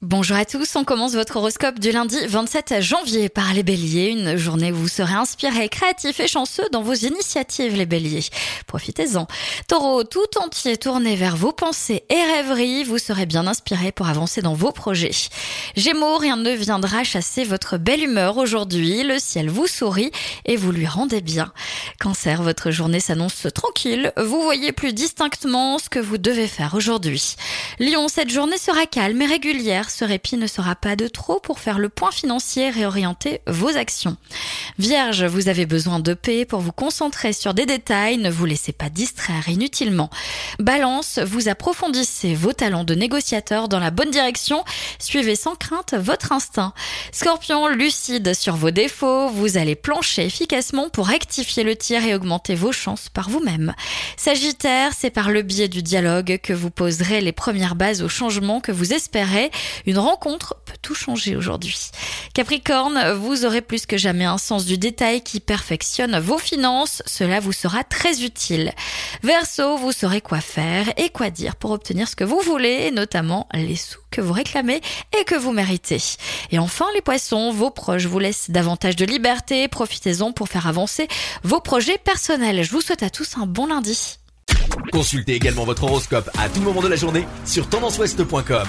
Bonjour à tous, on commence votre horoscope du lundi 27 janvier par les béliers, une journée où vous serez inspiré, créatif et chanceux dans vos initiatives les béliers. Profitez-en. Taureau, tout entier tourné vers vos pensées et rêveries, vous serez bien inspiré pour avancer dans vos projets. Gémeaux, rien ne viendra chasser votre belle humeur aujourd'hui, le ciel vous sourit et vous lui rendez bien. Cancer, votre journée s'annonce tranquille, vous voyez plus distinctement ce que vous devez faire aujourd'hui. Lion, cette journée sera calme et régulière ce répit ne sera pas de trop pour faire le point financier et réorienter vos actions. Vierge, vous avez besoin de paix pour vous concentrer sur des détails, ne vous laissez pas distraire inutilement. Balance, vous approfondissez vos talents de négociateur dans la bonne direction, suivez sans crainte votre instinct. Scorpion, lucide sur vos défauts, vous allez plancher efficacement pour rectifier le tir et augmenter vos chances par vous-même. Sagittaire, c'est par le biais du dialogue que vous poserez les premières bases au changement que vous espérez. Une rencontre peut tout changer aujourd'hui. Capricorne, vous aurez plus que jamais un sens du détail qui perfectionne vos finances. Cela vous sera très utile. Verseau, vous saurez quoi faire et quoi dire pour obtenir ce que vous voulez, notamment les sous que vous réclamez et que vous méritez. Et enfin, les poissons, vos proches vous laissent davantage de liberté. Profitez-en pour faire avancer vos projets personnels. Je vous souhaite à tous un bon lundi. Consultez également votre horoscope à tout moment de la journée sur tendanceouest.com.